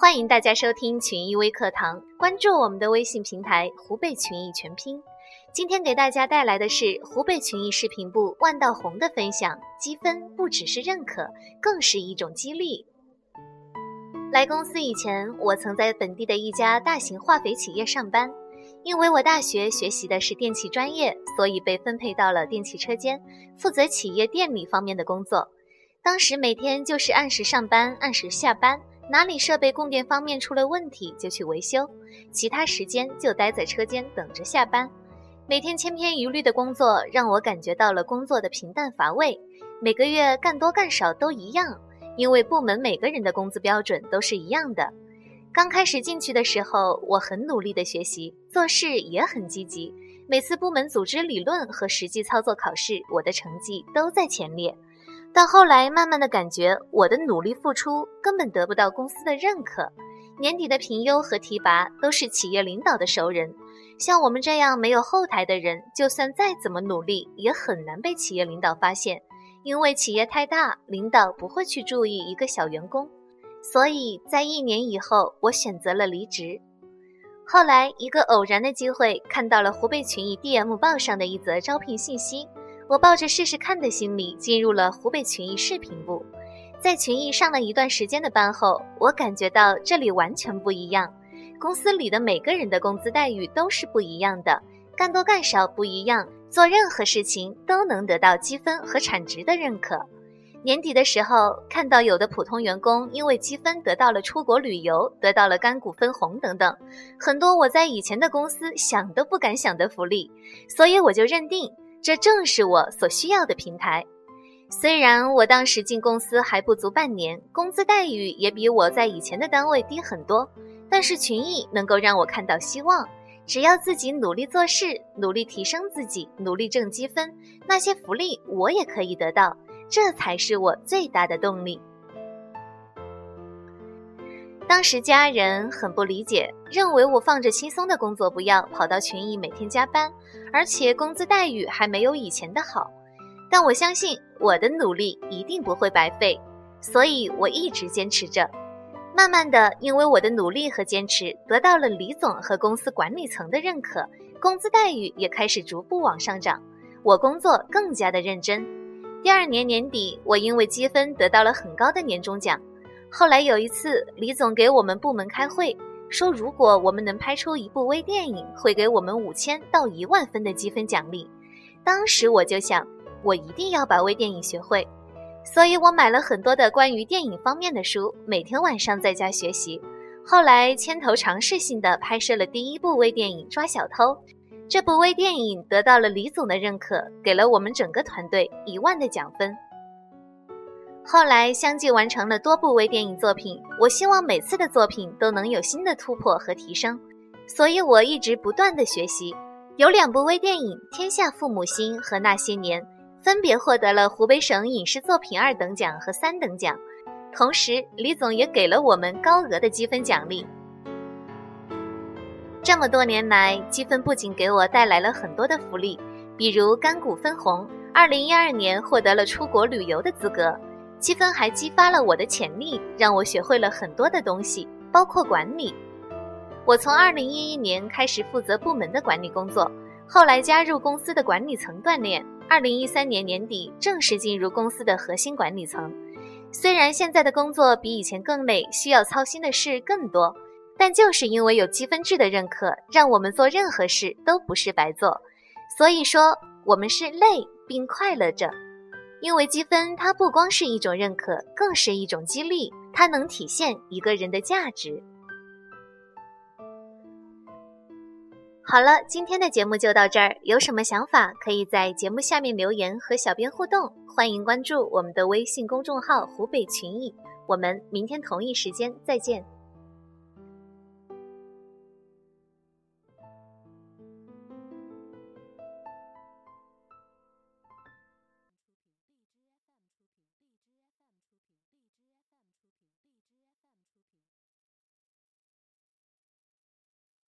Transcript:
欢迎大家收听群益微课堂，关注我们的微信平台“湖北群益全拼”。今天给大家带来的是湖北群益视频部万道红的分享：积分不只是认可，更是一种激励。来公司以前，我曾在本地的一家大型化肥企业上班。因为我大学学习的是电气专业，所以被分配到了电气车间，负责企业电力方面的工作。当时每天就是按时上班，按时下班。哪里设备供电方面出了问题就去维修，其他时间就待在车间等着下班。每天千篇一律的工作让我感觉到了工作的平淡乏味。每个月干多干少都一样，因为部门每个人的工资标准都是一样的。刚开始进去的时候，我很努力的学习，做事也很积极。每次部门组织理论和实际操作考试，我的成绩都在前列。到后来，慢慢的感觉我的努力付出根本得不到公司的认可。年底的评优和提拔都是企业领导的熟人，像我们这样没有后台的人，就算再怎么努力，也很难被企业领导发现，因为企业太大，领导不会去注意一个小员工。所以在一年以后，我选择了离职。后来一个偶然的机会，看到了湖北群益 DM 报上的一则招聘信息。我抱着试试看的心理进入了湖北群益视频部，在群益上了一段时间的班后，我感觉到这里完全不一样。公司里的每个人的工资待遇都是不一样的，干多干少不一样，做任何事情都能得到积分和产值的认可。年底的时候，看到有的普通员工因为积分得到了出国旅游，得到了干股分红等等，很多我在以前的公司想都不敢想的福利，所以我就认定。这正是我所需要的平台。虽然我当时进公司还不足半年，工资待遇也比我在以前的单位低很多，但是群益能够让我看到希望。只要自己努力做事，努力提升自己，努力挣积分，那些福利我也可以得到，这才是我最大的动力。当时家人很不理解，认为我放着轻松的工作不要，跑到群益每天加班，而且工资待遇还没有以前的好。但我相信我的努力一定不会白费，所以我一直坚持着。慢慢的，因为我的努力和坚持，得到了李总和公司管理层的认可，工资待遇也开始逐步往上涨，我工作更加的认真。第二年年底，我因为积分得到了很高的年终奖。后来有一次，李总给我们部门开会，说如果我们能拍出一部微电影，会给我们五千到一万分的积分奖励。当时我就想，我一定要把微电影学会，所以我买了很多的关于电影方面的书，每天晚上在家学习。后来牵头尝试性的拍摄了第一部微电影《抓小偷》，这部微电影得到了李总的认可，给了我们整个团队一万的奖分。后来相继完成了多部微电影作品，我希望每次的作品都能有新的突破和提升，所以我一直不断的学习。有两部微电影《天下父母心》和《那些年》，分别获得了湖北省影视作品二等奖和三等奖。同时，李总也给了我们高额的积分奖励。这么多年来，积分不仅给我带来了很多的福利，比如干股分红，二零一二年获得了出国旅游的资格。积分还激发了我的潜力，让我学会了很多的东西，包括管理。我从二零一一年开始负责部门的管理工作，后来加入公司的管理层锻炼。二零一三年年底正式进入公司的核心管理层。虽然现在的工作比以前更累，需要操心的事更多，但就是因为有积分制的认可，让我们做任何事都不是白做。所以说，我们是累并快乐着。因为积分，它不光是一种认可，更是一种激励，它能体现一个人的价值。好了，今天的节目就到这儿，有什么想法可以在节目下面留言和小编互动，欢迎关注我们的微信公众号“湖北群艺”，我们明天同一时间再见。